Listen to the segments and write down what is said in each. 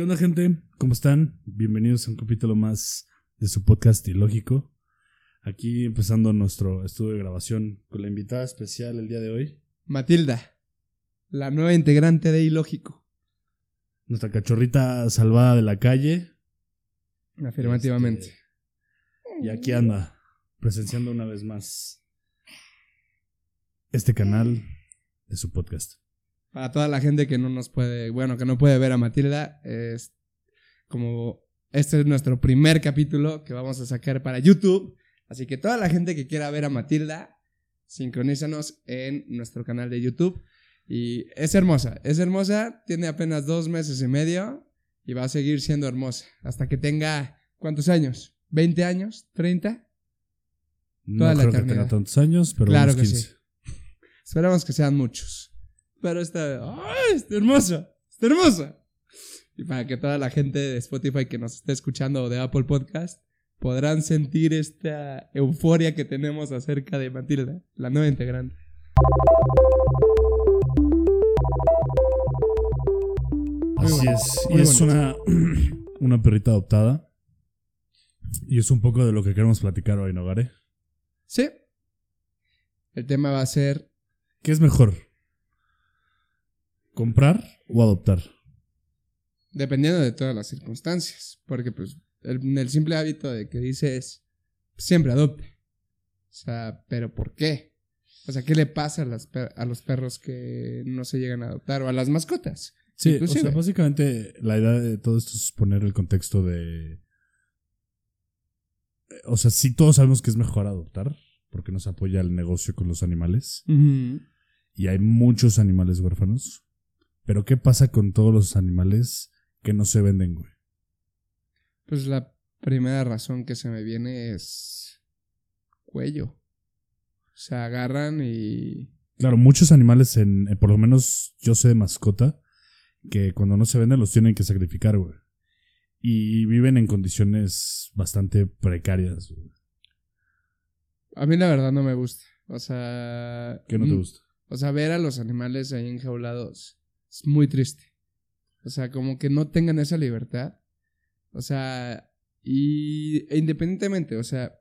¿Qué onda, gente? ¿Cómo están? Bienvenidos a un capítulo más de su podcast Ilógico. Aquí empezando nuestro estudio de grabación con la invitada especial el día de hoy. Matilda, la nueva integrante de Ilógico. Nuestra cachorrita salvada de la calle. Afirmativamente. Este, y aquí anda, presenciando una vez más este canal de su podcast. Para toda la gente que no nos puede, bueno, que no puede ver a Matilda, es como este es nuestro primer capítulo que vamos a sacar para YouTube. Así que toda la gente que quiera ver a Matilda, sincronízanos en nuestro canal de YouTube. Y es hermosa, es hermosa, tiene apenas dos meses y medio y va a seguir siendo hermosa hasta que tenga, ¿cuántos años? ¿20 años? ¿30? No Toda la creo que eternidad. tenga tantos años, pero Claro unos que 15. sí. Esperamos que sean muchos. Pero está, ¡ay! está hermosa, está hermosa. Y para que toda la gente de Spotify que nos esté escuchando o de Apple Podcast podrán sentir esta euforia que tenemos acerca de Matilda, la nueva integrante. Así es. Y es una, una perrita adoptada. Y es un poco de lo que queremos platicar hoy, ¿no, Gare? Sí. El tema va a ser ¿Qué es mejor? ¿Comprar o adoptar? dependiendo de todas las circunstancias. Porque, pues, el, el simple hábito de que dices siempre adopte. O sea, ¿pero por qué? O sea, ¿qué le pasa a, las per- a los perros que no se llegan a adoptar o a las mascotas? Sí, o sea, básicamente la idea de todo esto es poner el contexto de... O sea, sí todos sabemos que es mejor adoptar, porque nos apoya el negocio con los animales. Y hay muchos animales huérfanos. Pero ¿qué pasa con todos los animales que no se venden, güey? Pues la primera razón que se me viene es cuello. O sea, agarran y... Claro, muchos animales, en, eh, por lo menos yo sé de mascota, que cuando no se venden los tienen que sacrificar, güey. Y viven en condiciones bastante precarias, güey. A mí la verdad no me gusta. O sea... ¿Qué no te gusta? O sea, ver a los animales ahí enjaulados es muy triste. O sea, como que no tengan esa libertad. O sea, y e independientemente, o sea,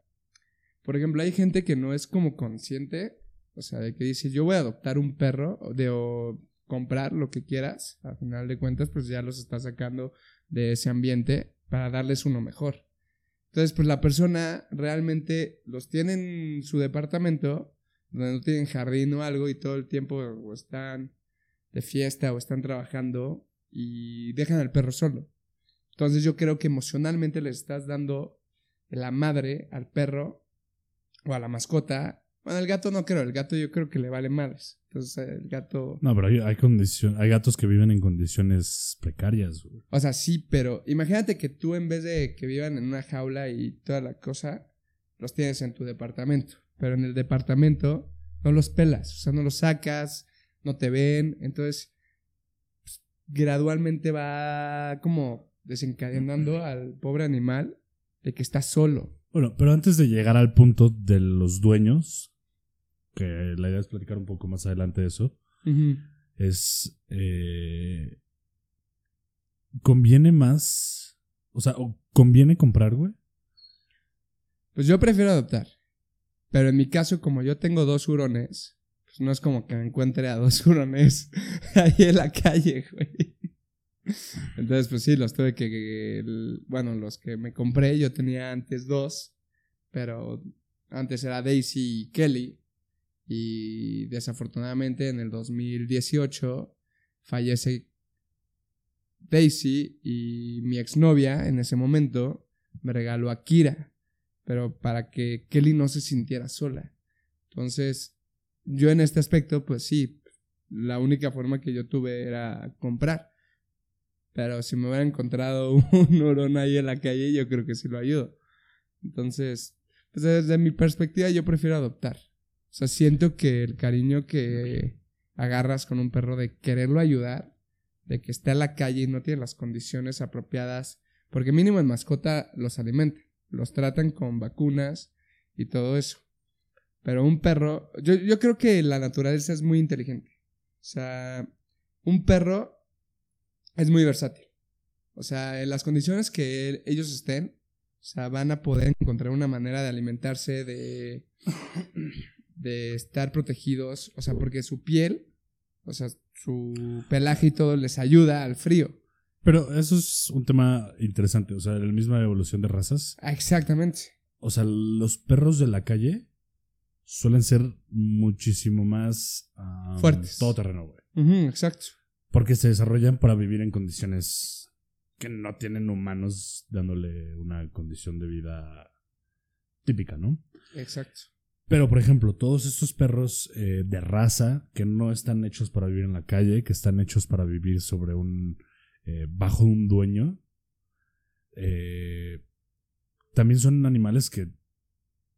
por ejemplo, hay gente que no es como consciente, o sea, de que dice, yo voy a adoptar un perro, de o comprar lo que quieras, al final de cuentas, pues ya los está sacando de ese ambiente para darles uno mejor. Entonces, pues la persona realmente los tiene en su departamento, donde no tienen jardín o algo y todo el tiempo están de fiesta o están trabajando y dejan al perro solo. Entonces yo creo que emocionalmente le estás dando la madre al perro o a la mascota. Bueno, el gato no creo, el gato yo creo que le vale madres. Entonces el gato... No, pero hay, hay, gatos que viven en condiciones precarias, güey. O sea, sí, pero imagínate que tú en vez de que vivan en una jaula y toda la cosa, los tienes en tu departamento. Pero en el departamento no los pelas, o sea, no los sacas, no te ven. Entonces, pues, gradualmente va como desencadenando al pobre animal de que está solo. Bueno, pero antes de llegar al punto de los dueños, que la idea es platicar un poco más adelante de eso, es... eh, ¿Conviene más? O sea, ¿o ¿conviene comprar, güey? Pues yo prefiero adoptar. Pero en mi caso, como yo tengo dos hurones, pues no es como que me encuentre a dos hurones ahí en la calle, güey. Entonces, pues sí, los tuve que. Bueno, los que me compré, yo tenía antes dos, pero antes era Daisy y Kelly. Y desafortunadamente en el 2018 fallece Daisy y mi exnovia en ese momento me regaló a Kira, pero para que Kelly no se sintiera sola. Entonces, yo en este aspecto, pues sí, la única forma que yo tuve era comprar. Pero si me hubiera encontrado un hurón ahí en la calle, yo creo que sí lo ayudo. Entonces, pues desde mi perspectiva, yo prefiero adoptar. O sea, siento que el cariño que agarras con un perro de quererlo ayudar, de que está en la calle y no tiene las condiciones apropiadas, porque mínimo en mascota los alimentan, los tratan con vacunas y todo eso. Pero un perro, yo, yo creo que la naturaleza es muy inteligente. O sea, un perro es muy versátil. O sea, en las condiciones que ellos estén, o sea, van a poder encontrar una manera de alimentarse, de, de estar protegidos, o sea, porque su piel, o sea, su pelaje y todo les ayuda al frío. Pero eso es un tema interesante, o sea, la misma evolución de razas. Ah, exactamente. O sea, los perros de la calle suelen ser muchísimo más fuertes. Todo terreno, güey. exacto. Porque se desarrollan para vivir en condiciones que no tienen humanos dándole una condición de vida típica, ¿no? Exacto. Pero, por ejemplo, todos estos perros eh, de raza que no están hechos para vivir en la calle, que están hechos para vivir sobre un. Eh, bajo un dueño. Eh, también son animales que,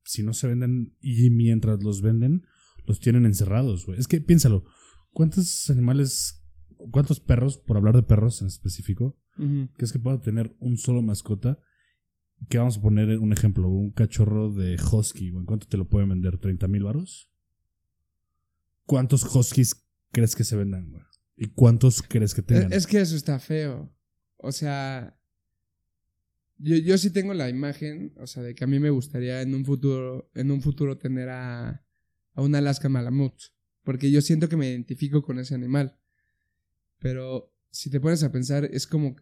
si no se venden y mientras los venden, los tienen encerrados, güey. Es que piénsalo, ¿cuántos animales, cuántos perros, por hablar de perros en específico, que es que pueda tener un solo mascota que vamos a poner un ejemplo, un cachorro de husky, ¿en cuánto te lo pueden vender? ¿30 mil varos? ¿Cuántos huskies crees que se vendan, güey? ¿Y cuántos crees que tengan? Es que eso está feo. O sea, yo, yo sí tengo la imagen, o sea, de que a mí me gustaría en un futuro, en un futuro tener a, a un Alaska Malamut. Porque yo siento que me identifico con ese animal. Pero si te pones a pensar, es como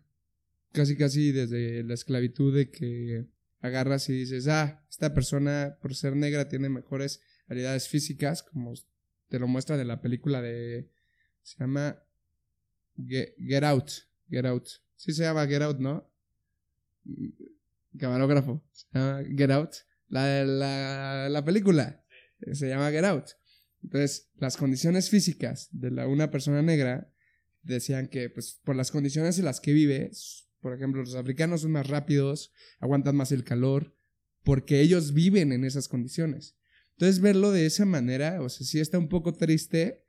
casi casi desde la esclavitud de que agarras y dices, ah, esta persona por ser negra tiene mejores habilidades físicas, como te lo muestra en la película de, se llama Get, Out, Get Out. Sí se llama Get Out, ¿no? Camarógrafo. Se llama Get Out. La, la, la película se llama Get Out. Entonces, las condiciones físicas de la, una persona negra decían que, pues, por las condiciones en las que vive, por ejemplo, los africanos son más rápidos, aguantan más el calor, porque ellos viven en esas condiciones. Entonces, verlo de esa manera, o sea, sí está un poco triste,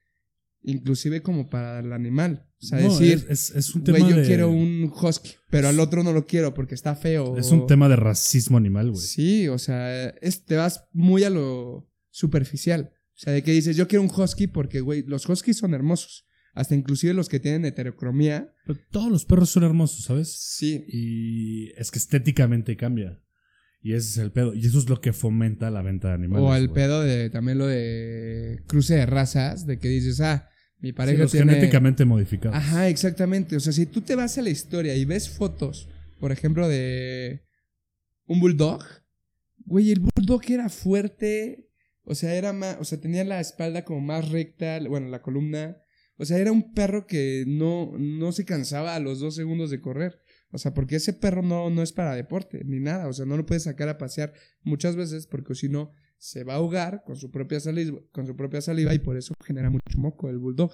inclusive como para el animal. O sea, decir, es, un tema yo quiero un husky, pero al otro no lo quiero porque está feo. Es un tema de racismo animal, güey. Sí, o sea, te vas muy a lo superficial. O sea, de que dices, yo quiero un husky porque, güey, los huskies son hermosos. Hasta inclusive los que tienen heterocromía. Pero todos los perros son hermosos, ¿sabes? Sí. Y es que estéticamente cambia. Y ese es el pedo. Y eso es lo que fomenta la venta de animales. O el pedo de también lo de cruce de razas, de que dices, ah, mi pareja sí, los genéticamente modificados. Ajá, exactamente. O sea, si tú te vas a la historia y ves fotos, por ejemplo, de un bulldog, güey, el bulldog era fuerte, o sea, era más, o sea, tenía la espalda como más recta, bueno, la columna, o sea, era un perro que no, no se cansaba a los dos segundos de correr. O sea, porque ese perro no, no es para deporte, ni nada. O sea, no lo puedes sacar a pasear muchas veces porque si no, se va a ahogar con su, propia saliva, con su propia saliva y por eso genera mucho moco el bulldog.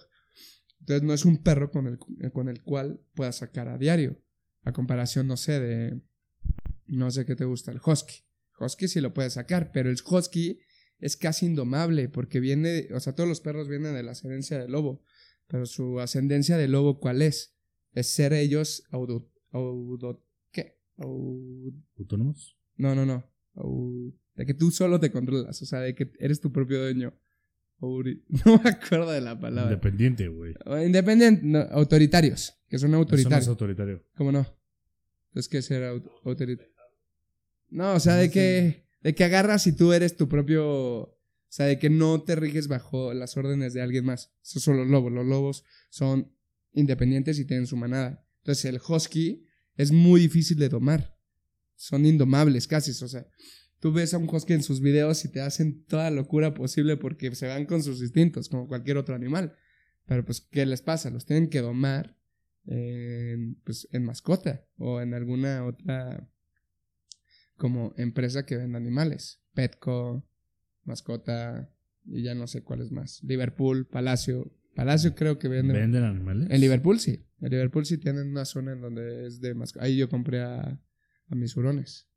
Entonces no es un perro con el, con el cual puedas sacar a diario. A comparación, no sé, de... No sé qué te gusta, el husky. Husky sí lo puedes sacar, pero el husky es casi indomable porque viene, o sea, todos los perros vienen de la ascendencia del lobo. Pero su ascendencia de lobo, ¿cuál es? Es ser ellos auto, ¿qué? ¿Autónomos? No, no, no. de que tú solo te controlas, o sea, de que eres tu propio dueño. No me acuerdo de la palabra. Independiente, güey. Independiente, autoritarios, que son autoritarios. Eso no es autoritario. ¿Cómo no? Es que ser autoritario. No, o sea, de que, de que agarras y tú eres tu propio o sea, de que no te riges bajo las órdenes de alguien más. Esos son los lobos. Los lobos son independientes y tienen su manada. Entonces el husky es muy difícil de domar. Son indomables casi. O sea, tú ves a un husky en sus videos y te hacen toda locura posible porque se van con sus instintos, como cualquier otro animal. Pero pues, ¿qué les pasa? Los tienen que domar en, pues, en mascota o en alguna otra como empresa que vende animales. Petco, Mascota y ya no sé cuáles más. Liverpool, Palacio. Palacio creo que venden. ¿Venden animales? En Liverpool sí. En Liverpool sí tienen una zona en donde es de mascota. Ahí yo compré a, a mis hurones.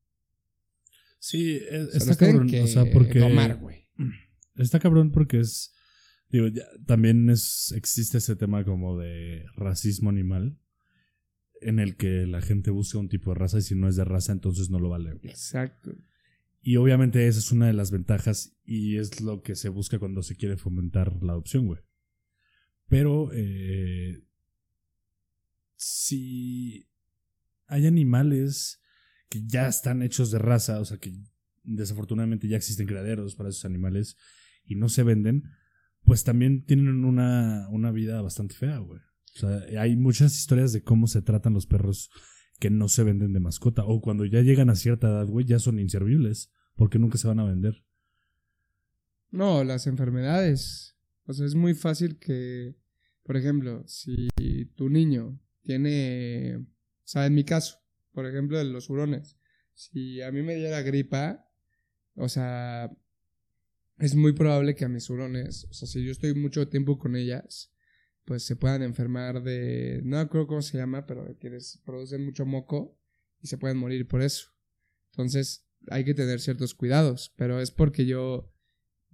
Sí, está cabrón. o sea, porque. Está cabrón porque es. Digo, también es, existe ese tema como de racismo animal en el que la gente busca un tipo de raza y si no es de raza entonces no lo vale. Exacto. Y obviamente esa es una de las ventajas y es lo que se busca cuando se quiere fomentar la adopción, güey. Pero eh, si hay animales que ya están hechos de raza, o sea que desafortunadamente ya existen criaderos para esos animales y no se venden, pues también tienen una, una vida bastante fea, güey. O sea, hay muchas historias de cómo se tratan los perros que no se venden de mascota. O cuando ya llegan a cierta edad, güey, ya son inservibles. Porque nunca se van a vender. No, las enfermedades. O sea, es muy fácil que, por ejemplo, si tu niño tiene, o sea, en mi caso, por ejemplo, de los hurones, si a mí me diera gripa, o sea, es muy probable que a mis hurones, o sea, si yo estoy mucho tiempo con ellas, pues se puedan enfermar de, no creo cómo se llama, pero que les producen mucho moco y se pueden morir por eso. Entonces, hay que tener ciertos cuidados, pero es porque yo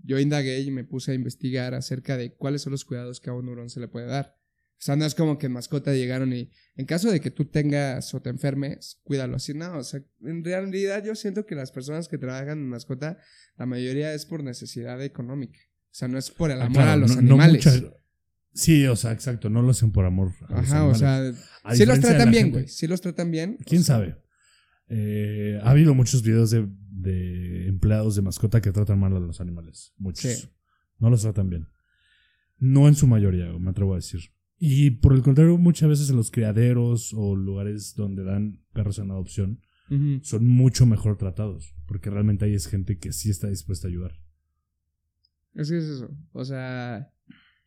yo indagué y me puse a investigar acerca de cuáles son los cuidados que a un hurón se le puede dar. O sea, no es como que en mascota llegaron y en caso de que tú tengas o te enfermes, cuídalo así. No, o sea, en realidad yo siento que las personas que trabajan en mascota, la mayoría es por necesidad económica. O sea, no es por el ah, amor a los animales. Sí, o sea, exacto, no lo hacen por amor. A Ajá, o sea, sí los tratan bien, güey. Sí los tratan bien. ¿Quién sabe? Eh, ha habido muchos videos de de empleados de mascota que tratan mal a los animales. Muchos. No los tratan bien. No en su mayoría, me atrevo a decir. Y por el contrario, muchas veces en los criaderos o lugares donde dan perros en adopción son mucho mejor tratados. Porque realmente ahí es gente que sí está dispuesta a ayudar. Es que es eso. O sea,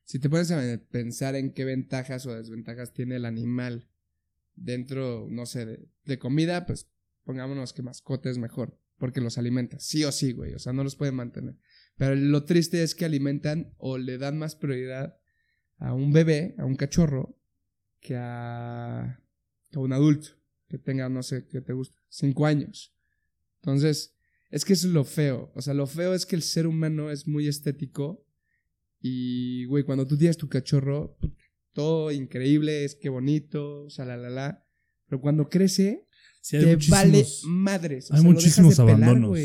si te pones a pensar en qué ventajas o desventajas tiene el animal dentro, no sé, de, de comida, pues pongámonos que mascota es mejor porque los alimenta, sí o sí, güey, o sea, no los pueden mantener. Pero lo triste es que alimentan o le dan más prioridad a un bebé, a un cachorro, que a, un adulto que tenga, no sé, que te gusta, cinco años. Entonces, es que eso es lo feo. O sea, lo feo es que el ser humano es muy estético y, güey, cuando tú tienes tu cachorro, todo increíble, es que bonito, o sea, la, la, la. Pero cuando crece, te vale madres. hay muchísimos abandonos.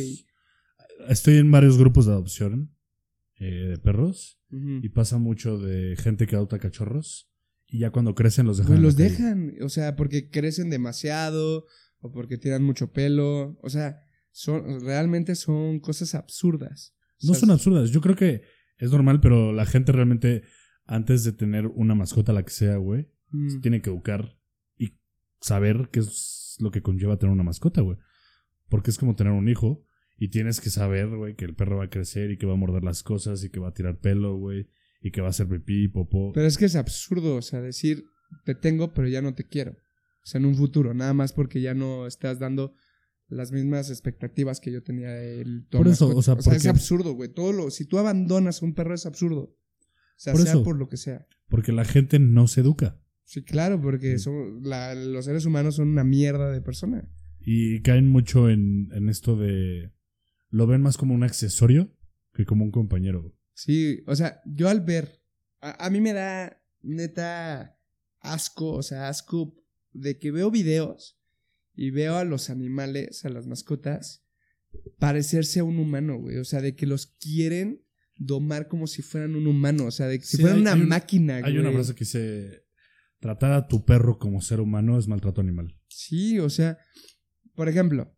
Estoy en varios grupos de adopción eh, de perros y pasa mucho de gente que adopta cachorros y ya cuando crecen los dejan. los dejan, o sea, porque crecen demasiado o porque tiran mucho pelo, o sea, son realmente son cosas absurdas. No son absurdas, yo creo que es normal, pero la gente realmente antes de tener una mascota la que sea, güey, se tiene que educar y saber que es lo que conlleva tener una mascota, güey. Porque es como tener un hijo y tienes que saber, güey, que el perro va a crecer y que va a morder las cosas y que va a tirar pelo, güey, y que va a hacer pipí, popó. Pero es que es absurdo, o sea, decir, te tengo, pero ya no te quiero. O sea, en un futuro, nada más porque ya no estás dando las mismas expectativas que yo tenía del Por eso, o sea, es absurdo, güey. Todo lo, si tú abandonas a un perro es absurdo. O sea, sea por lo que sea. Porque la gente no se educa. Sí, claro, porque son, los seres humanos son una mierda de persona. Y caen mucho en, esto de... Lo ven más como un accesorio que como un compañero. Sí, o sea, yo al ver... A, mí me da neta asco, o sea, asco de que veo videos y veo a los animales, a las mascotas, parecerse a un humano, güey. O sea, de que los quieren domar como si fueran un humano, o sea, de que si fueran una máquina, Hay una frase que dice, tratar a tu perro como ser humano es maltrato animal. Sí, o sea, por ejemplo,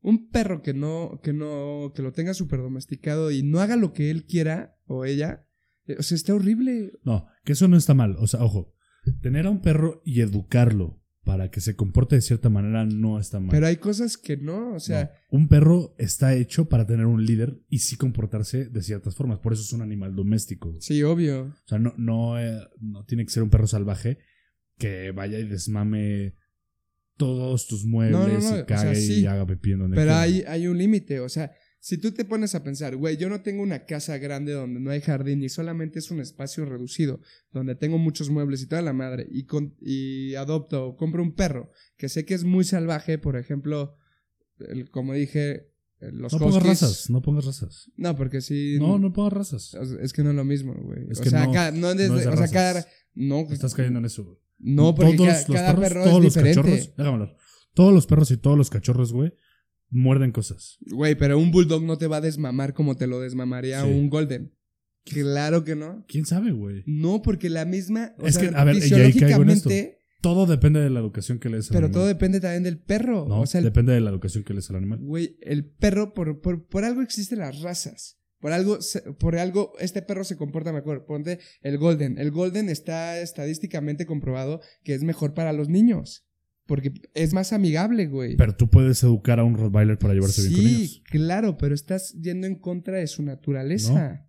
un perro que no, que no, que lo tenga súper domesticado y no haga lo que él quiera o ella, eh, o sea, está horrible. No, que eso no está mal. O sea, ojo, tener a un perro y educarlo para que se comporte de cierta manera no está mal. Pero hay cosas que no, o sea... un perro está hecho para tener un líder y sí comportarse de ciertas formas. Por eso es un animal doméstico. Sí, obvio. O sea, no, no, eh, no tiene que ser un perro salvaje que vaya y desmame todos tus muebles y cague y haga pepino. Pero hay, hay un límite, o sea, si tú te pones a pensar, güey, yo no tengo una casa grande donde no hay jardín y solamente es un espacio reducido, donde tengo muchos muebles y toda la madre, y, con, y adopto o compro un perro que sé que es muy salvaje, por ejemplo, el, como dije, los no pongas razas, no pongas razas. No, porque si. No, no pongas razas. Es que no es lo mismo, güey. o sea, no, o sea, cada, no, Estás cayendo en eso, güey. No, porque todos cada, los perros, todos los cachorros, déjame hablar. Todos los perros y todos los cachorros, güey, muerden cosas. Güey, pero un bulldog no te va a desmamar como te lo desmamaría un golden. Claro que no. ¿Quién sabe, güey? No, porque la misma. O es sea, que, a ver, fisiológicamente, Todo depende de la educación que le des al Pero todo depende también del perro. No, o sea, depende de la educación que le des al animal. Güey, el perro, por, por, por algo existen las razas. Por algo, por algo, este perro se comporta mejor. Ponte el Golden. El Golden está estadísticamente comprobado que es mejor para los niños. Porque es más amigable, güey. Pero tú puedes educar a un Rottweiler para llevarse bien con ellos. Sí, claro, pero estás yendo en contra de su naturaleza.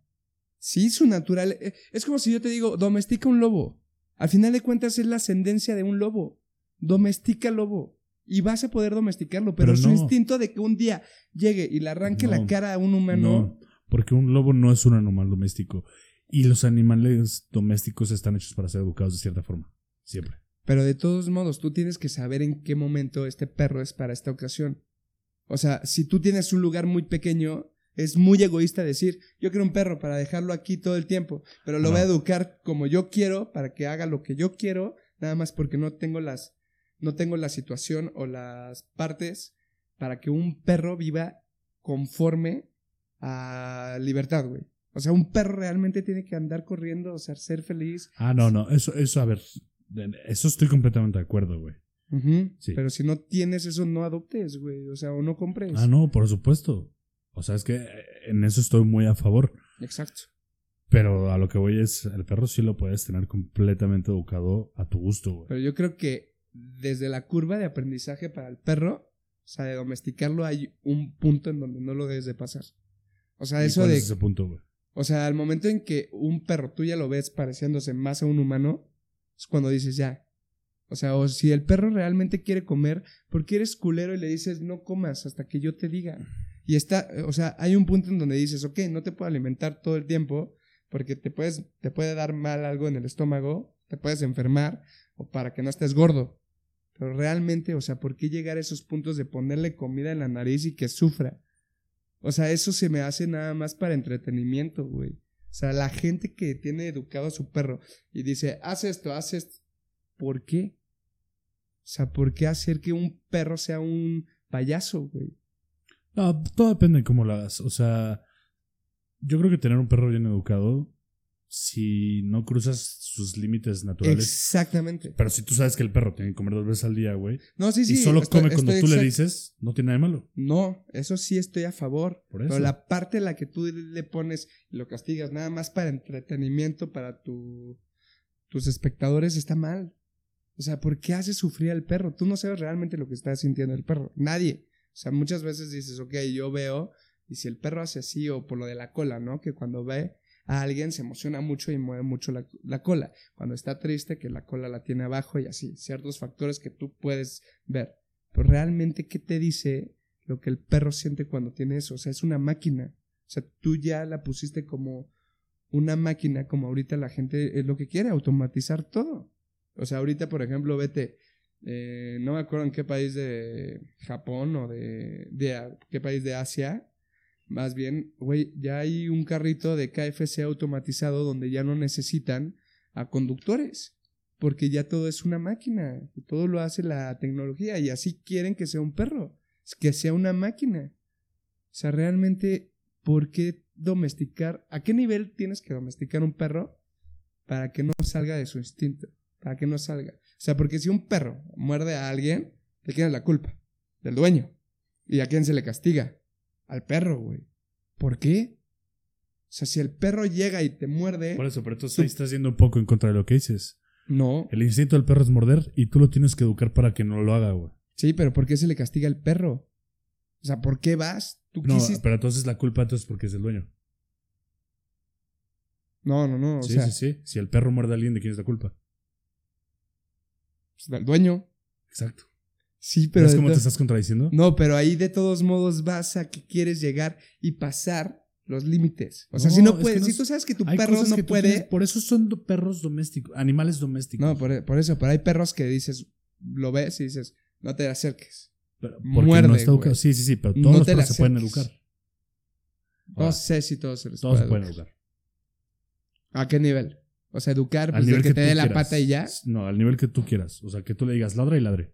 Sí, su naturaleza. Eh, es como si yo te digo, domestica un lobo. Al final de cuentas es la ascendencia de un lobo. Domestica lobo. Y vas a poder domesticarlo, pero, su instinto de que un día llegue y le arranque la cara a un humano. Porque un lobo no es un animal doméstico. Y los animales domésticos están hechos para ser educados de cierta forma. Siempre. Pero de todos modos, tú tienes que saber en qué momento este perro es para esta ocasión. O sea, si tú tienes un lugar muy pequeño, es muy egoísta decir, yo quiero un perro para dejarlo aquí todo el tiempo, pero lo voy a educar como yo quiero, para que haga lo que yo quiero, nada más porque no tengo las, no tengo la situación o las partes para que un perro viva conforme a libertad, güey. O sea, un perro realmente tiene que andar corriendo, o sea, ser feliz. Ah, no, no, eso, eso, a ver, eso estoy completamente de acuerdo, güey. Pero si no tienes eso, no adoptes, güey. O sea, o no compres. Ah, no, por supuesto. O sea, es que en eso estoy muy a favor. Exacto. Pero a lo que voy es, el perro sí lo puedes tener completamente educado a tu gusto, güey. Pero yo creo que desde la curva de aprendizaje para el perro, o sea, de domesticarlo, hay un punto en donde no lo debes de pasar. O sea, eso de. Es ese punto, güey? O sea, al momento en que un perro tú ya lo ves pareciéndose más a un humano, es cuando dices ya. O sea, o si el perro realmente quiere comer, ¿por qué eres culero y le dices no comas hasta que yo te diga? Y está, o sea, hay un punto en donde dices, ok, no te puedo alimentar todo el tiempo porque te, puedes, te puede dar mal algo en el estómago, te puedes enfermar o para que no estés gordo. Pero realmente, o sea, ¿por qué llegar a esos puntos de ponerle comida en la nariz y que sufra? O sea, eso se me hace nada más para entretenimiento, güey. O sea, la gente que tiene educado a su perro y dice, haz esto, haz esto. ¿Por qué? O sea, ¿por qué hacer que un perro sea un payaso, güey? No, todo depende de cómo lo hagas. O sea, yo creo que tener un perro bien educado si no cruzas sus límites naturales. Exactamente. Pero si tú sabes que el perro tiene que comer dos veces al día, güey. No, sí, sí. Y solo come cuando tú le dices, no tiene nada de malo. No, eso sí estoy a favor. Por eso. Pero la parte en la que tú le pones y lo castigas nada más para entretenimiento, para tu, tus espectadores, está mal. O sea, ¿por qué haces sufrir al perro? Tú no sabes realmente lo que está sintiendo el perro. Nadie. O sea, muchas veces dices, ok, yo veo, y si el perro hace así, o por lo de la cola, ¿no? Que cuando ve a alguien se emociona mucho y mueve mucho la, cola. Cuando está triste, que la cola la tiene abajo y así. Ciertos factores que tú puedes ver. Pero realmente, ¿qué te dice lo que el perro siente cuando tiene eso? O sea, es una máquina. O sea, tú ya la pusiste como una máquina, como ahorita la gente es lo que quiere, automatizar todo. O sea, ahorita, por ejemplo, vete, eh, no me acuerdo en qué país de Japón o de, de qué país de Asia, más bien, güey, ya hay un carrito de KFC automatizado donde ya no necesitan a conductores, porque ya todo es una máquina, todo lo hace la tecnología y así quieren que sea un perro, que sea una máquina. O sea, realmente, ¿por qué domesticar? ¿A qué nivel tienes que domesticar un perro para que no salga de su instinto? Para que no salga. O sea, porque si un perro muerde a alguien, ¿de quién es la culpa? Del dueño. ¿Y a quién se le castiga? Al perro, güey. ¿Por qué? O sea, si el perro llega y te muerde. Por eso, pero tú estás yendo un poco en contra de lo que dices. No. El instinto del perro es morder y tú lo tienes que educar para que no lo haga, güey. Sí, pero ¿por qué se le castiga al perro? O sea, ¿por qué vas? ¿Tú no, pero entonces la culpa entonces porque es el dueño. No, no, no. sí, sí, sí. Si el perro muerde a alguien, ¿de quién es la culpa? Pues del dueño. Exacto. Sí, pero. ¿Ves cómo te estás contradiciendo? No, pero ahí de todos modos vas a que quieres llegar y pasar los límites. O sea, si no puedes, si tú sabes que tu perro no puede. por eso son perros domésticos, animales domésticos. No, por, eso, pero hay perros que dices, lo ves y dices, no te acerques. Pero Muerde, no está educado. Sí, sí, sí, pero todos los perros se pueden educar. no sé si todos se les Todos se pueden educar. ¿A qué nivel? O sea, educar, pues de que, te dé la pata y ya. No, al nivel que tú quieras. O sea, que tú le digas ladra y ladre.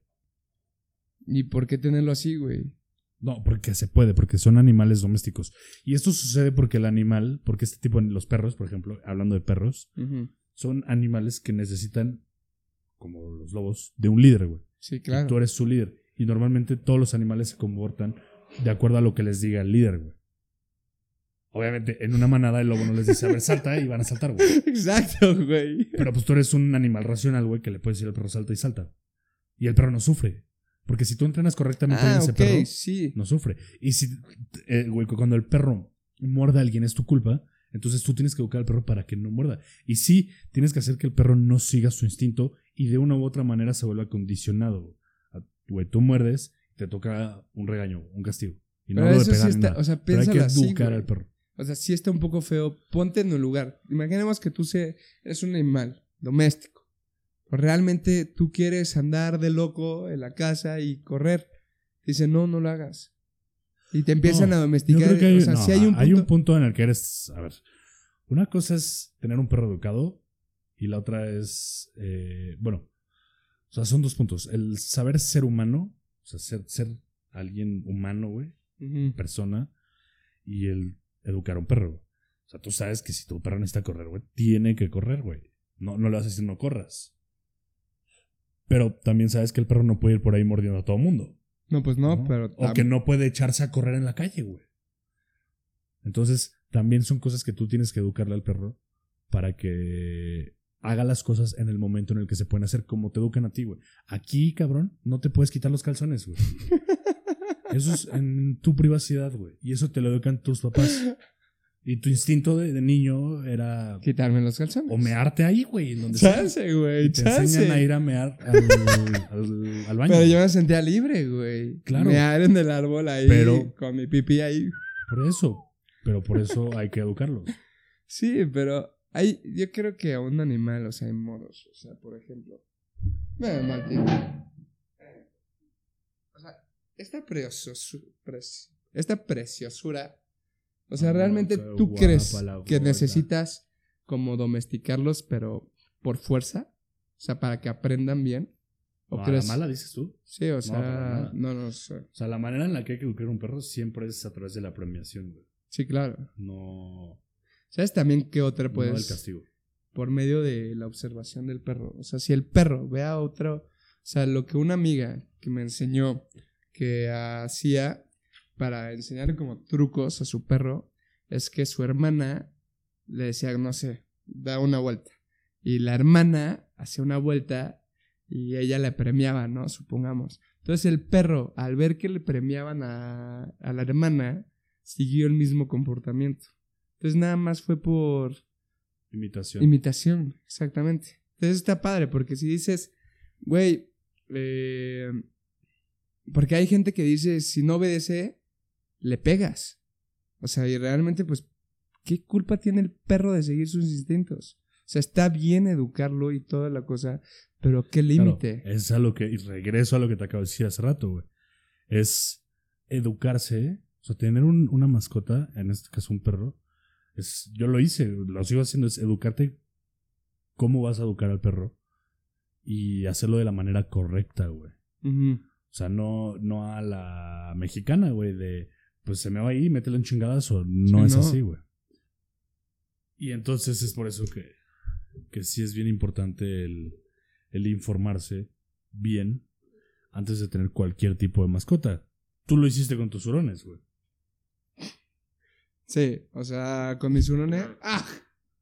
¿Y por qué tenerlo así, güey? No, porque se puede, porque son animales domésticos. Y esto sucede porque el animal, porque este tipo, los perros, por ejemplo, hablando de perros, son animales que necesitan como los lobos, de un líder, güey. Sí, claro. tú eres su líder. Y normalmente todos los animales se comportan de acuerdo a lo que les diga el líder, güey. Obviamente, en una manada el lobo no les dice, a ver, salta y van a saltar, güey. Exacto, güey. Pero pues tú eres un animal racional, güey, que le puedes decir al perro salta y salta. Y el perro no sufre. Porque si tú entrenas correctamente Ah, a ese perro, sí. no sufre. Y si, eh, güey, cuando el perro muerda a alguien es tu culpa, entonces tú tienes que educar al perro para que no muerda. Y sí, tienes que hacer que el perro no siga su instinto y de una u otra manera se vuelva condicionado. A- Güey, tú muerdes, te toca un regaño, un castigo. Y no Pero eso sí está, nada. o sea, Pero hay que así, educar al perro. O sea, sí está un poco feo. Ponte en un lugar. Imaginemos que tú se, eres un animal doméstico. Realmente tú quieres andar de loco en la casa y correr. Dice, no, no lo hagas. Y te empiezan No, a Yo domesticar. creo que hay, o sea, no, sí hay un punto. punto en el que eres. A ver, una cosa es tener un perro educado y la otra es. eh, bueno, o sea, son dos puntos. El saber ser humano, o sea, ser, ser alguien humano, güey, persona, y el educar a un perro. O sea, tú sabes que si tu perro necesita correr, güey, tiene que correr, güey. No, no le vas a decir no corras. Pero también sabes que el perro no puede ir por ahí mordiendo a todo mundo. No, pues no, ¿no? pero. O que no puede echarse a correr en la calle, güey. Entonces, también son cosas que tú tienes que educarle al perro para que haga las cosas en el momento en el que se pueden hacer, como te educan a ti, güey. Aquí, cabrón, no te puedes quitar los calzones, güey. Eso es en tu privacidad, güey. Y eso te lo educan tus papás. Y tu instinto de, de niño era Quitarme los calzones. o mearte ahí, güey, en donde. Chance, güey. Te Chance. enseñan a ir a mear al, al- al baño. Pero yo me sentía libre, güey. Claro. Me en el árbol ahí. Pero- Con mi pipí ahí. Por eso. Pero por eso hay que educarlos. Sí, pero hay, yo creo que a un animal, o sea, hay modos. O sea, por ejemplo. Bueno, Martín. O sea, esta preciosura. esta preciosura. O sea, Ah, realmente tú crees que necesitas como domesticarlos, pero por fuerza. O sea, para que aprendan bien. ¿O No, a la mala dices tú. Sí, o sea, nada. no, no sé. O sea, la manera en la que hay que educar a un perro siempre es a través de la premiación, güey. Sí, claro. No, ¿Sabes también qué otra no puedes? del castigo. por medio de la observación del perro. O sea, si el perro ve a otro, o sea, lo que una amiga que me enseñó que hacía para enseñarle como trucos a su perro es que su hermana le decía, no sé, da una vuelta. Y la hermana hacía una vuelta y ella le premiaba, ¿no? Supongamos. Entonces el perro, al ver que le premiaban a, a la hermana, siguió el mismo comportamiento. Entonces nada más fue por Imitación. Imitación, exactamente. Entonces está padre, porque si dices, güey, eh, porque hay gente que dice, si no obedece, le pegas. O sea, y realmente, pues, ¿qué culpa tiene el perro de seguir sus instintos? O sea, está bien educarlo y toda la cosa, pero ¿qué Claro, límite? es a lo que, y regreso a lo que te acabo de decir hace rato, güey. Es educarse, o sea, tener un- una mascota, en este caso un perro, es, yo lo hice, lo sigo haciendo, es educarte cómo vas a educar al perro y hacerlo de la manera correcta, güey. O sea, no, no a la mexicana, güey, de pues se me va ahí, mételo en chingadazo. No Sí, es no. así, güey. Y entonces es por eso que, que sí es bien importante el, el informarse bien antes de tener cualquier tipo de mascota. Tú lo hiciste con tus hurones, güey. Sí, o sea, con mis hurones. ¡Ah!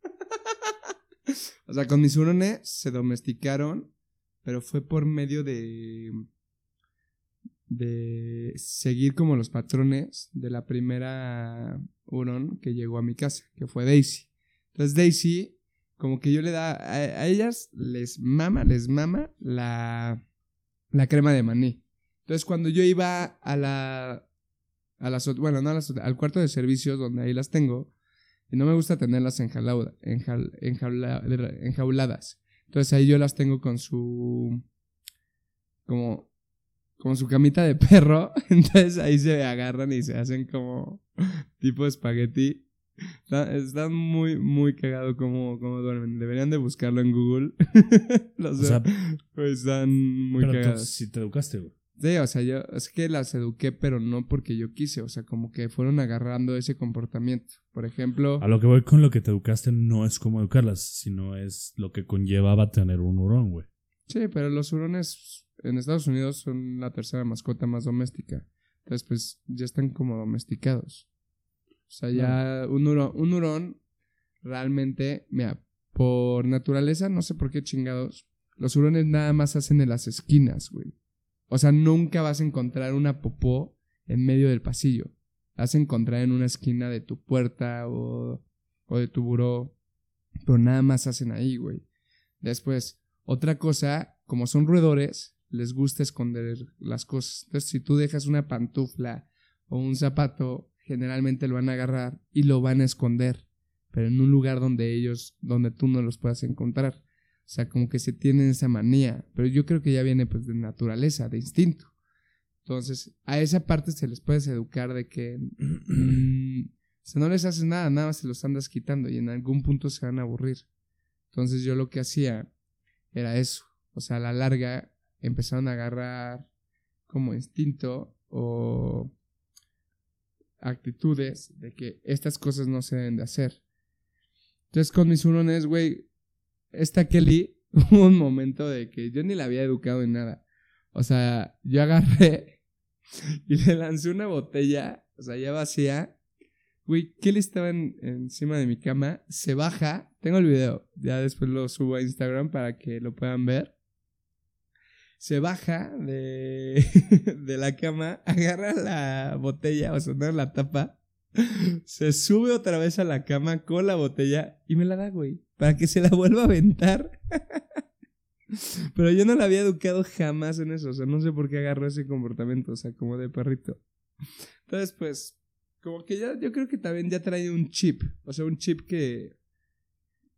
o sea, con mis hurones se domesticaron, pero fue por medio de. De seguir como los patrones de la primera hurón que llegó a mi casa, que fue Daisy. Entonces, Daisy, como que yo le da. A, ellas les mama, les mama la. la crema de maní. Entonces, cuando yo iba a la a bueno, no a las, al cuarto de servicios donde ahí las tengo. Y no me gusta tenerlas enjaulada- enjaul- enjaula- enjauladas. Entonces ahí yo las tengo con su. como. Como su camita de perro. Entonces ahí se agarran y se hacen como. tipo espagueti. Está- Están muy, muy cagado como, como duermen. Deberían de buscarlo en Google. Los- O sea, pues están muy pero cagados. entonces sí te educaste, güey. Sí, o sea, yo es que las eduqué, pero no porque yo quise, o sea, como que fueron agarrando ese comportamiento. Por ejemplo, A lo que voy con lo que te educaste no es cómo educarlas, sino es lo que conllevaba tener un hurón, güey. Sí, pero los hurones en Estados Unidos son la tercera mascota más doméstica. Entonces, pues ya están como domesticados. O sea, ya un, hurón, un hurón realmente, mira, por naturaleza, no sé por qué chingados, los hurones nada más hacen en las esquinas, güey. O sea, nunca vas a encontrar una popó en medio del pasillo. Vas a encontrar en una esquina de tu puerta o, o de tu buró. Pero nada más hacen ahí, güey. Después, otra cosa, como son roedores, les gusta esconder las cosas. Entonces, si tú dejas una pantufla o un zapato, generalmente lo van a agarrar y lo van a esconder, pero en un lugar donde ellos, donde tú no los puedas encontrar. O sea, como que se tienen esa manía, pero yo creo que ya viene pues de naturaleza, de instinto. Entonces, a esa parte se les puedes educar de que mm, si no les haces nada, nada más se los andas quitando y en algún punto se van a aburrir. Entonces yo lo que hacía era eso. O sea, a la larga empezaron a agarrar como instinto o actitudes de que estas cosas no se deben de hacer. Entonces con mis hurones, güey, esta Kelly hubo un momento de que yo ni la había educado en nada. O sea, yo agarré y le lancé una botella, o sea, ya vacía. Güey, Kelly estaba encima de mi cama, se baja, tengo el video, ya después lo subo a Instagram para que lo puedan ver. Se baja de, de la cama, agarra la botella, o sea, no la tapa, se sube otra vez a la cama con la botella y me la da, güey, para que se la vuelva a aventar. Pero yo no la había educado jamás en eso, o sea, no sé por qué agarró ese comportamiento, o sea, como de perrito. Entonces, pues, como que ya, yo creo que también ya trae un chip, o sea, un chip que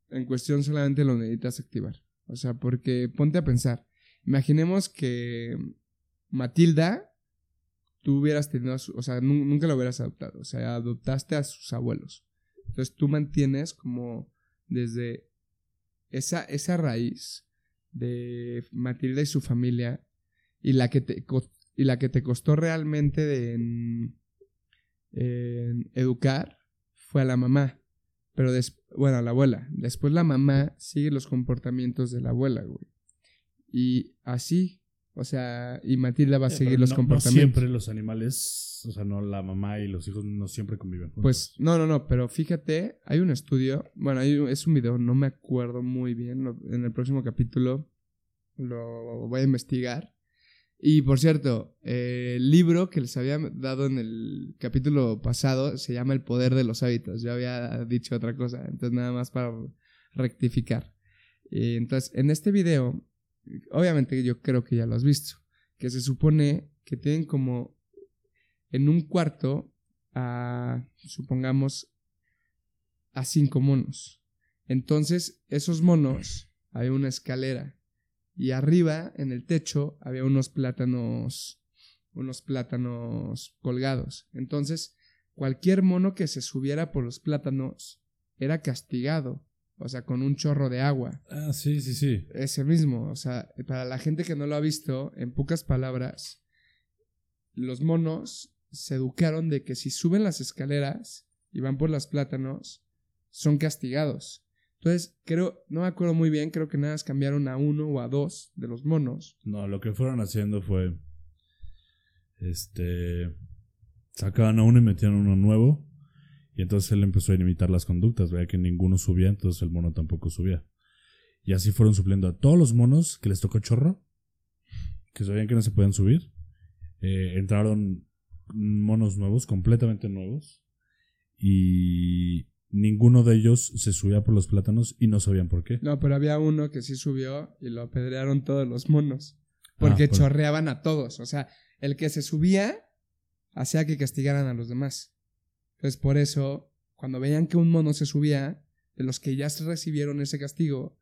en cuestión solamente lo necesitas activar. O sea, porque ponte a pensar, imaginemos que Matilda, tú hubieras tenido, o sea, nunca lo hubieras adoptado, o sea, adoptaste a sus abuelos. Entonces tú mantienes como desde esa, esa raíz de Matilda y su familia y la que te, y la que te costó realmente de educar fue a la mamá. Pero, bueno, a la abuela. Después la mamá sigue los comportamientos de la abuela, güey. Y así, o sea, y Matilda va a seguir los comportamientos. No siempre los animales, o sea, no la mamá y los hijos no siempre conviven juntos. Pues, no, no, no, pero fíjate, hay un estudio, bueno, es un video, no me acuerdo muy bien, en el próximo capítulo lo voy a investigar. Y por cierto, el libro que les había dado en el capítulo pasado se llama El poder de los hábitos. Yo había dicho otra cosa, entonces nada más para rectificar. entonces, en este video, obviamente yo creo que ya lo has visto, que se supone que tienen como en un cuarto a, supongamos, a cinco monos. Entonces, esos monos, hay una escalera y arriba, en el techo, había unos plátanos, unos plátanos colgados. Entonces, cualquier mono que se subiera por los plátanos era castigado. O sea, con un chorro de agua. Ah, sí, sí, sí. Ese mismo. O sea, para la gente que no lo ha visto, en pocas palabras, los monos se educaron de que si suben las escaleras y van por los plátanos, son castigados. Entonces, creo, no me acuerdo muy bien, creo que nada más cambiaron a uno o a dos de los monos. No, lo que fueron haciendo fue. Este. Sacaban a uno y metían uno nuevo. Y entonces él empezó a imitar las conductas, veía que ninguno subía, entonces el mono tampoco subía. Y así fueron supliendo a todos los monos que les tocó chorro, que sabían que no se podían subir. Eh, entraron monos nuevos, completamente nuevos. Y ninguno de ellos se subía por los plátanos y no sabían por qué. No, pero había uno que sí subió y lo apedrearon todos los monos. Porque ah, pues. chorreaban a todos. O sea, el que se subía hacía que castigaran a los demás. Entonces, por eso, cuando veían que un mono se subía, de los que ya recibieron ese castigo,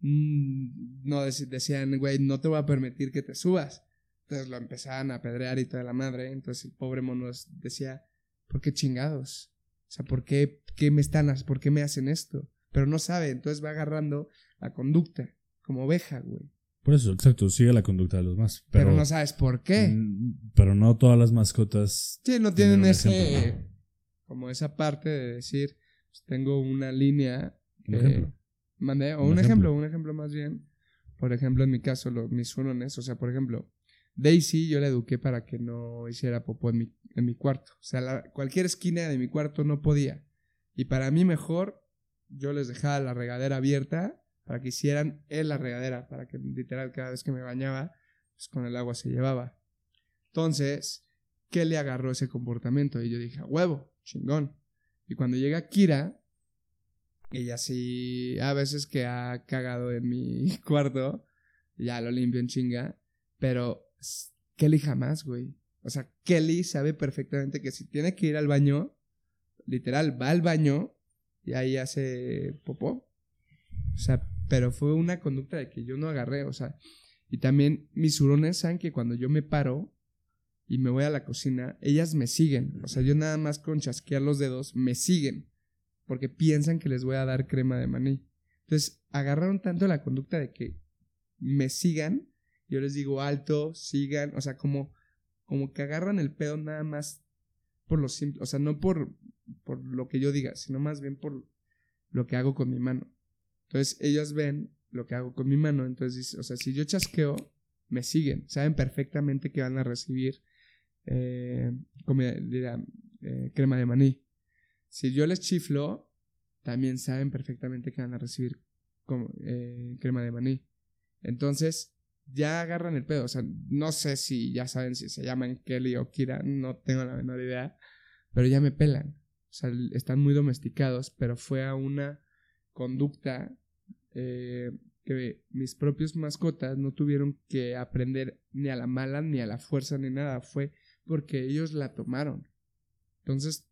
mm, no decían, güey, no te voy a permitir que te subas. Entonces lo empezaban a apedrear y toda la madre. Entonces el pobre mono decía, ¿por qué chingados? O sea, ¿por qué, qué me están, por qué me hacen esto? Pero no sabe, entonces va agarrando la conducta, como oveja, güey. Por eso, exacto, sigue la conducta de los más. Pero, no sabes por qué. Mm, pero no todas las mascotas. Sí, no tienen ese. Como esa parte de decir, pues tengo una línea. Un ejemplo. Mandé, o un, ejemplo. un ejemplo más bien. por ejemplo, en mi caso, los, mis hurones, o sea, por ejemplo, Daisy yo la eduqué para que no hiciera popó en mi, en mi cuarto. O sea, cualquier esquina de mi cuarto no podía. Y para mí mejor, yo les dejaba la regadera abierta para que hicieran en la regadera, para que literal cada vez que me bañaba, pues con el agua se llevaba. Entonces, ¿qué le agarró ese comportamiento? Y yo dije, huevo, chingón. Y cuando llega Kira, ella sí, a veces que ha cagado en mi cuarto, ya lo limpio en chinga, pero Kelly jamás, güey. O sea, Kelly sabe perfectamente que si tiene que ir al baño, literal, va al baño y ahí hace popó. O sea, pero fue una conducta de que yo no agarré, o sea, y también mis hurones saben que cuando yo me paro y me voy a la cocina, ellas me siguen. O sea, yo nada más con chasquear los dedos me siguen porque piensan que les voy a dar crema de maní. Entonces, agarraron tanto la conducta de que me sigan, yo les digo alto, sigan, o sea, como, como que agarran el pedo nada más por lo simple, o sea, no por, por lo que yo diga, sino más bien por lo que hago con mi mano. Entonces, ellos ven lo que hago con mi mano, entonces, o sea, si yo chasqueo, me siguen, saben perfectamente que van a recibir eh, eh crema de maní. Si yo les chiflo, también saben perfectamente que van a recibir eh, crema de maní. Entonces, ya agarran el pedo. O sea, no sé si ya saben si se llaman Kelly o Kira, no tengo la menor idea, pero ya me pelan. O sea, están muy domesticados, pero fue a una conducta eh, que mis propios mascotas no tuvieron que aprender ni a la mala, ni a la fuerza, ni nada. Fue porque ellos la tomaron. Entonces,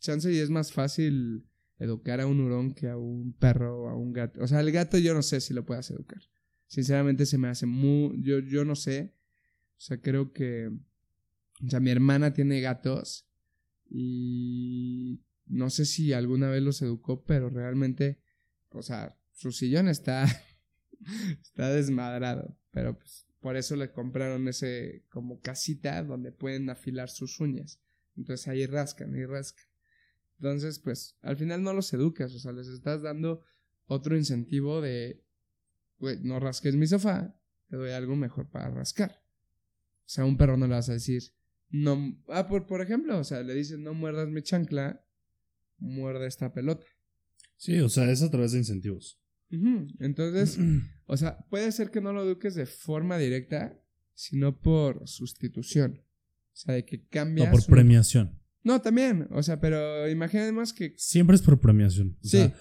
chance y es más fácil educar a un hurón que a un perro o a un gato. O sea, el gato yo no sé si lo puedas educar. Sinceramente se me hace muy... Yo, yo no sé. O sea, creo que... O sea, mi hermana tiene gatos y no sé si alguna vez los educó, pero realmente, o sea, su sillón está, está desmadrado, pero pues por eso le compraron ese como casita donde pueden afilar sus uñas. Entonces ahí rascan y rascan. Entonces, pues, al final no los educas, o sea, les estás dando otro incentivo de, güey, no rasques mi sofá, te doy algo mejor para rascar. O sea, a un perro no le vas a decir, no, ah, por, por ejemplo, o sea, le dices, no muerdas mi chancla, muerde esta pelota. Sí, o sea, es a través de incentivos. Entonces, o sea, puede ser que no lo eduques de forma directa, sino por sustitución. O sea, de que cambias. O por premiación. No, también. O sea, pero imaginemos que. Siempre es por premiación. O sí. Sea,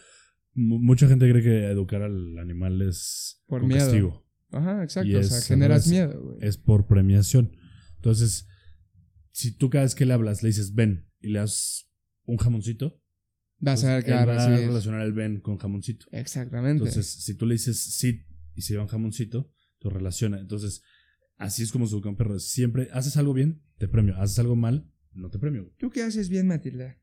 mucha gente cree que educar al animal es por miedo. castigo. Ajá, exacto. o sea, generas miedo, güey. Es por premiación. Entonces, si tú cada vez que le hablas le dices ven y le das un jamoncito, vas a ver que va a relacionar el ven con jamoncito. Exactamente. Entonces, si tú le dices sí y se lleva un jamoncito, tú relaciona. Entonces, así es como un perro. Siempre haces algo bien, te premio. Haces algo mal, no te premio. ¿Tú qué haces bien, Matilda?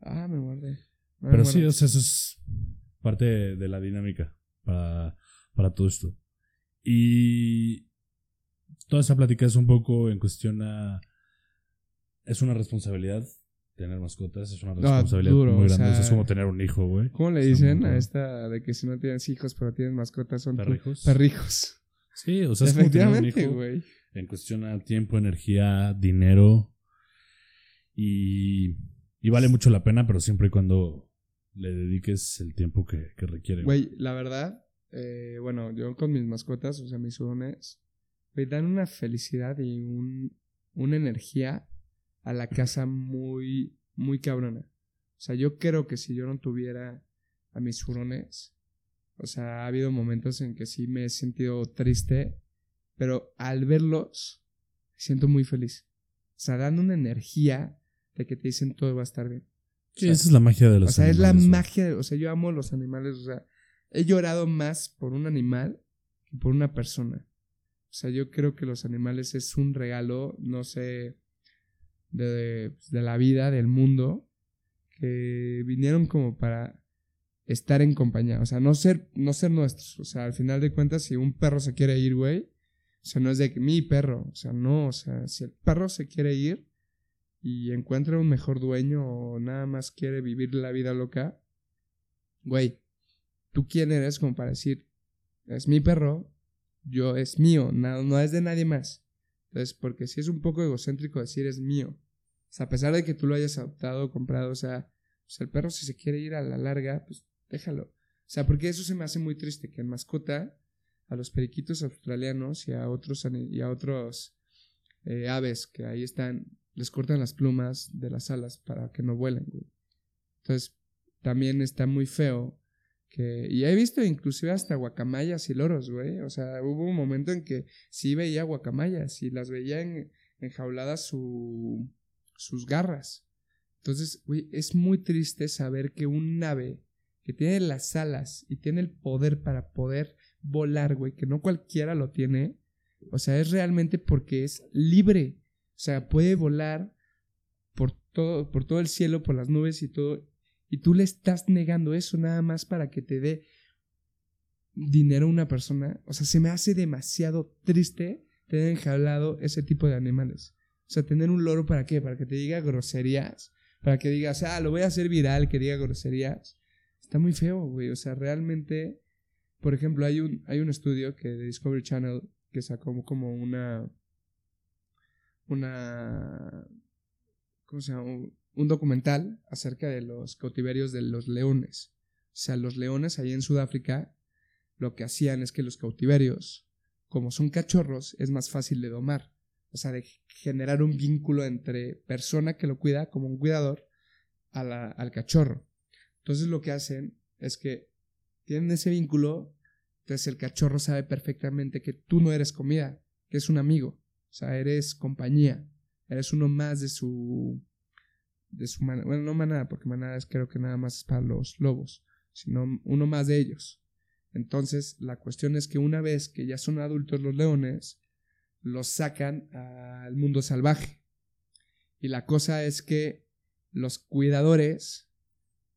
Ah, me guardé. Pero sí, o sea, eso es parte de, la dinámica para, para todo esto. Y toda esa plática es un poco en cuestión a... Es una responsabilidad tener mascotas, es una responsabilidad muy grande. es como tener un hijo, güey. ¿Cómo le dicen a esta de que si no tienes hijos pero tienes mascotas son perrijos? Perrijos. Sí, o sea, es como tener un hijo. Güey en cuestión a tiempo, energía, dinero. Y, y vale mucho la pena, pero siempre y cuando le dediques el tiempo que, requiere. Güey, la verdad, eh, bueno, yo con mis mascotas, o sea, mis urones, me dan una felicidad y un, una energía a la casa muy, muy cabrona. O sea, yo creo que si yo no tuviera a mis hurones, o sea, ha habido momentos en que sí me he sentido triste pero al verlos, siento muy feliz. O sea, dan una energía de que te dicen todo va a estar bien. Sí, esa es la magia de los animales. O sea, es la magia, o sea, yo amo los animales, o sea, he llorado más por un animal que por una persona. O sea, yo creo que los animales es un regalo, no sé, de, de la vida, del mundo, que vinieron como para estar en compañía, o sea, no ser, no ser nuestros. O sea, al final de cuentas, si un perro se quiere ir, güey, o sea, no es de que mi perro, o sea, no, o sea, si el perro se quiere ir y encuentra un mejor dueño o nada más quiere vivir la vida loca, güey, ¿tú quién eres como para decir, es mi perro, yo es mío, no, no es de nadie más. Entonces, porque si es un poco egocéntrico decir es mío. Sea, a pesar de que tú lo hayas adoptado o comprado, o sea, pues el perro si se quiere ir a la larga, pues déjalo. O sea, porque eso se me hace muy triste, que en mascota a los periquitos australianos y a otros, y a otros eh, aves que ahí están, les cortan las plumas de las alas para que no vuelen, Entonces, también está muy feo que... Y he visto inclusive hasta guacamayas y loros, güey. O sea, hubo un momento en que sí veía guacamayas y las veía en, enjauladas su, sus garras. Entonces, güey, es muy triste saber que un ave que tiene las alas y tiene el poder para poder volar, güey, que no cualquiera lo tiene. O sea, es realmente porque es libre. O sea, puede volar por todo, por todo el cielo, por las nubes y todo. Y tú le estás negando eso nada más para que te dé dinero a una persona. O sea, se me hace demasiado triste tener enjaulado ese tipo de animales. O sea, tener un loro para qué? Para que te diga groserías. Para que digas, ah, lo voy a hacer viral, que diga groserías. Está muy feo, güey. O sea, realmente por ejemplo, hay un, hay un estudio que de Discovery Channel que sacó como una. Una. ¿Cómo se llama? Un, documental acerca de los cautiverios de los leones. O sea, los leones ahí en Sudáfrica lo que hacían es que los cautiverios, como son cachorros, es más fácil de domar. O sea, de generar un vínculo entre persona que lo cuida, como un cuidador, al cachorro. Entonces lo que hacen es que tienen ese vínculo, entonces el cachorro sabe perfectamente que tú no eres comida, que es un amigo, o sea, eres compañía, eres uno más de su de su bueno, no manada, porque manada es creo que nada más es para los lobos, sino uno más de ellos. Entonces, la cuestión es que una vez que ya son adultos los leones, los sacan al mundo salvaje. Y la cosa es que los cuidadores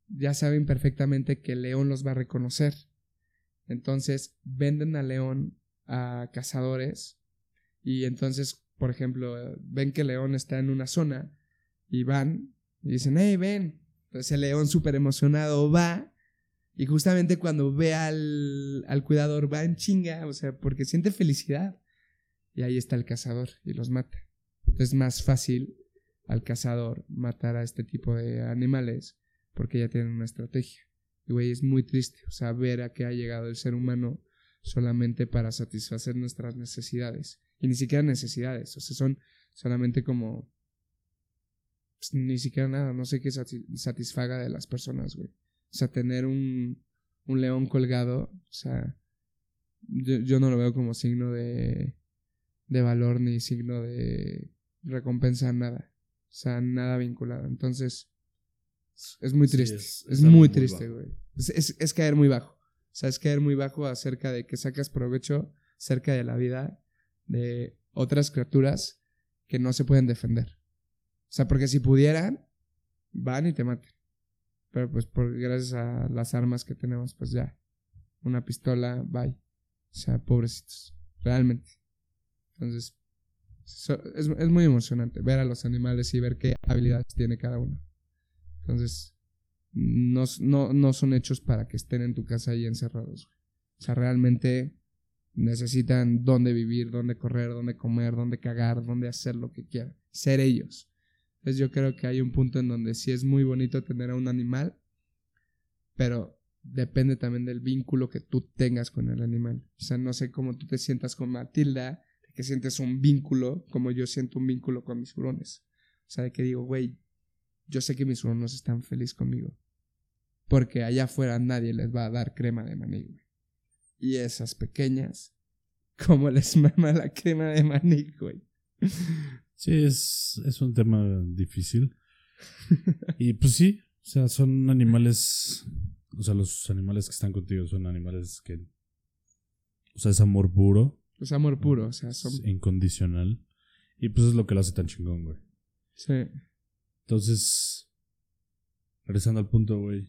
ya saben perfectamente que León los va a reconocer. Entonces venden a León a cazadores y entonces, por ejemplo, ven que León está en una zona y van y dicen, hey, ven. Entonces el León súper emocionado va y justamente cuando ve al, al cuidador va en chinga, o sea, porque siente felicidad. Y ahí está el cazador y los mata. Es más fácil al cazador matar a este tipo de animales porque ya tienen una estrategia. Y, güey, es muy triste, o sea, ver a qué ha llegado el ser humano solamente para satisfacer nuestras necesidades. Y ni siquiera necesidades, o sea, son solamente como... Pues, ni siquiera nada, no sé qué satisfaga de las personas, güey. O sea, tener un, un león colgado, o sea, yo, yo no lo veo como signo de, de valor ni signo de recompensa, nada. O sea, nada vinculado. Entonces, es muy triste. es, muy triste, güey. Es, caer muy bajo. O sea, es caer muy bajo acerca de que sacas provecho cerca de la vida de otras criaturas que no se pueden defender. O sea, porque si pudieran, van y te matan. Pero pues por gracias a las armas que tenemos, pues ya. Una pistola, bye. O sea, pobrecitos. Realmente. Entonces, es, es muy emocionante ver a los animales y ver qué habilidades tiene cada uno. Entonces, no, no, no son hechos para que estén en tu casa ahí encerrados. O sea, realmente necesitan dónde vivir, dónde correr, dónde comer, dónde cagar, dónde hacer lo que quieran. Ser ellos. Entonces yo creo que hay un punto en donde sí es muy bonito tener a un animal, pero depende también del vínculo que tú tengas con el animal. O sea, no sé cómo tú te sientas con Matilda, que sientes un vínculo, como yo siento un vínculo con mis hurones. O sea, de que digo, güey, yo sé que mis huronos están felices conmigo. Porque allá afuera nadie les va a dar crema de maní, güey. Y esas pequeñas, ¿cómo les mama la crema de maní, güey? Sí, es, es un tema difícil. y pues sí, o sea, son animales, o sea, los animales que están contigo son animales que, o sea, es amor puro. Es amor puro, o sea, son... incondicional. Y pues es lo que lo hace tan chingón, güey. Sí. Entonces, regresando al punto, güey.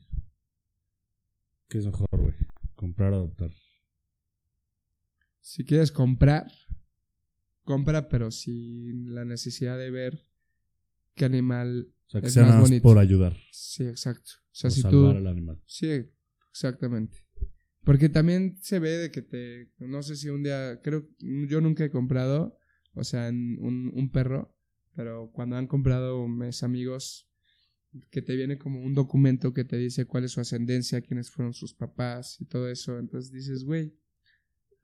¿Qué es mejor, güey? ¿Comprar o adoptar? Si quieres comprar, compra, pero sin la necesidad de ver qué animal o sea, que sea más por ayudar. Sí, exacto. O sea, si salvar al animal. Sí, exactamente. Porque también se ve de que te. No sé si un día. Creo. Yo nunca he comprado. O sea, un, un perro. Pero cuando han comprado mis amigos. Que te viene como un documento que te dice cuál es su ascendencia, quiénes fueron sus papás y todo eso. Entonces dices, güey.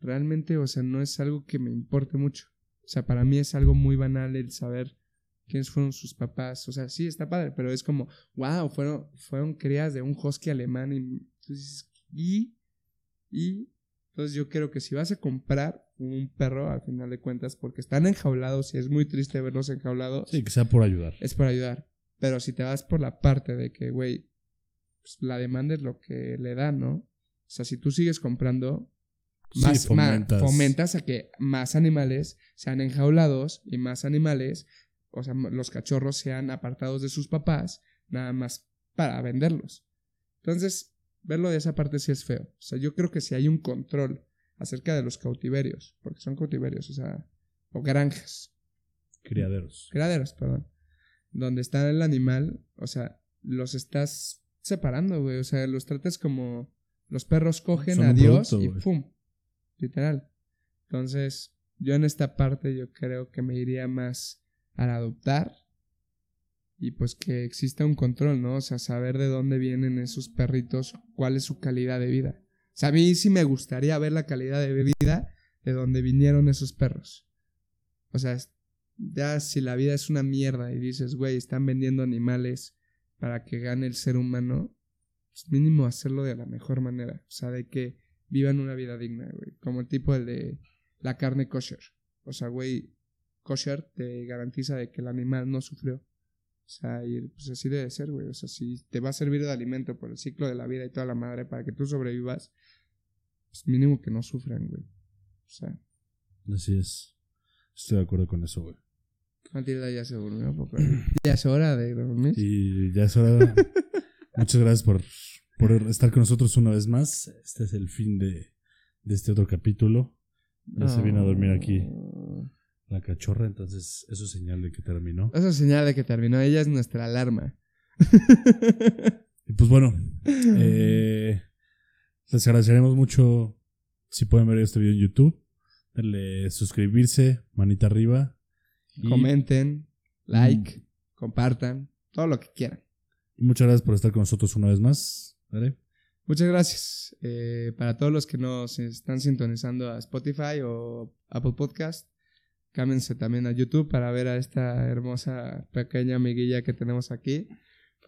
Realmente, o sea, no es algo que me importe mucho. O sea, para mí es algo muy banal el saber quiénes fueron sus papás. O sea, sí, está padre, pero es como, wow, fueron, fueron crías de un husky alemán. Y entonces, y, y, entonces yo creo que si vas a comprar un perro, al final de cuentas, porque están enjaulados y es muy triste verlos enjaulados. Sí, que sea por ayudar. Es por ayudar. Pero si te vas por la parte de que, güey, pues la demanda es lo que le da, ¿no? O sea, si tú sigues comprando, más, fomentas. a que más animales sean enjaulados y más animales, o sea, los cachorros sean apartados de sus papás, nada más para venderlos. Entonces, verlo de esa parte sí es feo. O sea, yo creo que si hay un control acerca de los cautiverios, porque son cautiverios, o sea, o granjas. Criaderos. Criaderos, perdón. Donde está el animal, o sea, los estás separando, güey. O sea, los tratas como los perros cogen a Dios y ¡pum! literal. Entonces, yo en esta parte yo creo que me iría más al adoptar y pues que exista un control, ¿no? O sea, saber de dónde vienen esos perritos, cuál es su calidad de vida. O sea, a mí sí me gustaría ver la calidad de vida de dónde vinieron esos perros. O sea, ya si la vida es una mierda y dices, güey, están vendiendo animales para que gane el ser humano, pues mínimo hacerlo de la mejor manera. O sea, de que vivan una vida digna, güey. Como el tipo el de la carne kosher. O sea, güey, kosher te garantiza de que el animal no sufrió. O sea, y pues así debe ser, güey. O sea, si te va a servir de alimento por el ciclo de la vida y toda la madre para que tú sobrevivas, pues mínimo que no sufran, güey. O sea. Así es. Estoy de acuerdo con eso, güey. Matilda ya se durmió, porque ya es hora de dormir. Y ya es hora. Muchas gracias por por estar con nosotros una vez más. Este es el fin de, este otro capítulo. Ya se viene a dormir aquí la cachorra, entonces eso es señal de que terminó. Eso es señal de que terminó. Ella es nuestra alarma. y pues bueno, eh, les agradeceremos mucho si pueden ver este video en YouTube. Darle suscribirse, manita arriba. Comenten, like, compartan, todo lo que quieran. muchas gracias por estar con nosotros una vez más. Muchas gracias. Eh, para todos los que nos están sintonizando a Spotify o Apple Podcast, cámense también a YouTube para ver a esta hermosa pequeña amiguilla que tenemos aquí.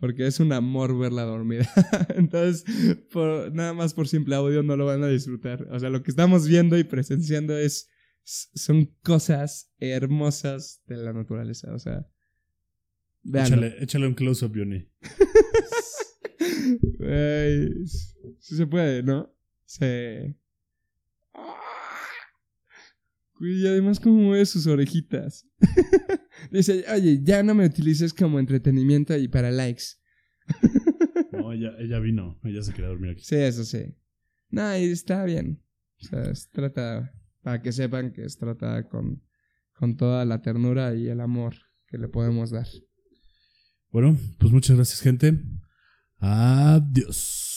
Porque es un amor verla dormida. Entonces, por, nada más por simple audio no lo van a disfrutar. O sea, lo que estamos viendo y presenciando es son cosas hermosas de la naturaleza. O sea, échale, échale, un close-up, Johnny. sí se puede, ¿no? Sí. Y además como mueve sus orejitas. Dice, oye, ya no me utilices como entretenimiento y para likes. no, ella, ella vino, ella se quería dormir aquí. Sí, eso sí. No, y está bien. O sea, es trata, para que sepan que es tratada con, con toda la ternura y el amor que le podemos dar. Bueno, pues muchas gracias gente. Adiós.